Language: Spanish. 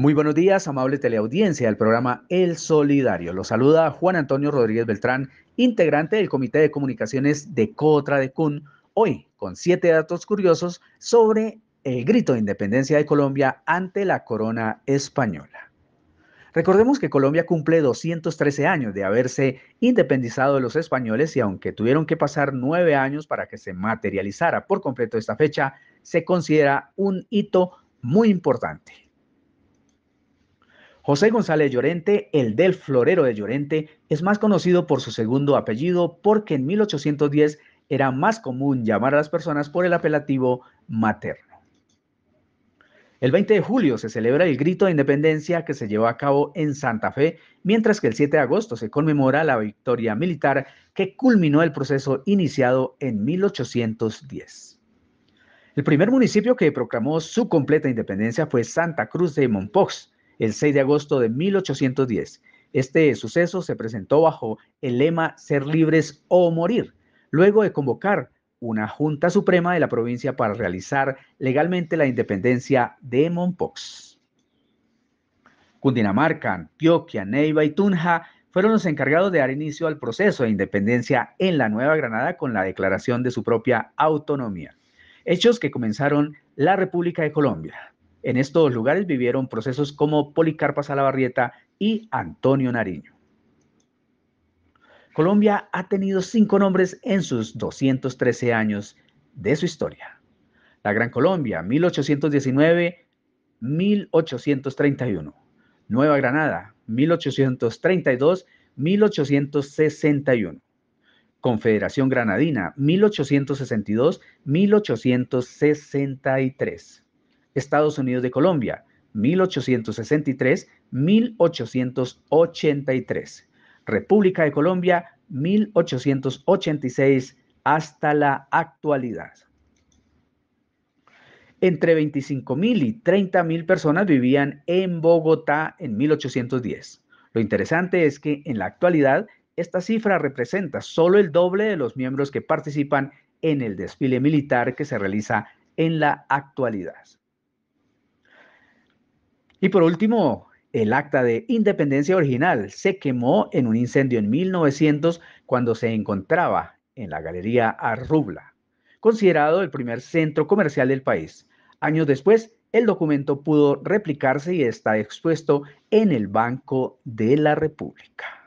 Muy buenos días, amable teleaudiencia del programa El Solidario. Los saluda Juan Antonio Rodríguez Beltrán, integrante del Comité de Comunicaciones de Cotra de CUN, hoy con siete datos curiosos sobre el grito de independencia de Colombia ante la corona española. Recordemos que Colombia cumple 213 años de haberse independizado de los españoles y aunque tuvieron que pasar nueve años para que se materializara por completo esta fecha, se considera un hito muy importante. José González Llorente, el del Florero de Llorente, es más conocido por su segundo apellido porque en 1810 era más común llamar a las personas por el apelativo materno. El 20 de julio se celebra el grito de independencia que se llevó a cabo en Santa Fe, mientras que el 7 de agosto se conmemora la victoria militar que culminó el proceso iniciado en 1810. El primer municipio que proclamó su completa independencia fue Santa Cruz de Mompox, el 6 de agosto de 1810. Este suceso se presentó bajo el lema Ser libres o morir, luego de convocar una Junta Suprema de la provincia para realizar legalmente la independencia de Mompox. Cundinamarca, Antioquia, Neiva y Tunja fueron los encargados de dar inicio al proceso de independencia en la Nueva Granada con la declaración de su propia autonomía. Hechos que comenzaron la República de Colombia. En estos lugares vivieron procesos como Policarpa Salabarrieta y Antonio Nariño. Colombia ha tenido cinco nombres en sus 213 años de su historia. La Gran Colombia, 1819-1831. Nueva Granada, 1832-1861. Confederación Granadina, 1862-1863. Estados Unidos de Colombia, 1863-1883. República de Colombia, 1886 hasta la actualidad. Entre 25.000 y 30.000 personas vivían en Bogotá en 1810. Lo interesante es que en la actualidad esta cifra representa solo el doble de los miembros que participan en el desfile militar que se realiza en la actualidad. Y por último, el acta de independencia original se quemó en un incendio en 1900 cuando se encontraba en la Galería Arrubla, considerado el primer centro comercial del país. Años después, el documento pudo replicarse y está expuesto en el Banco de la República.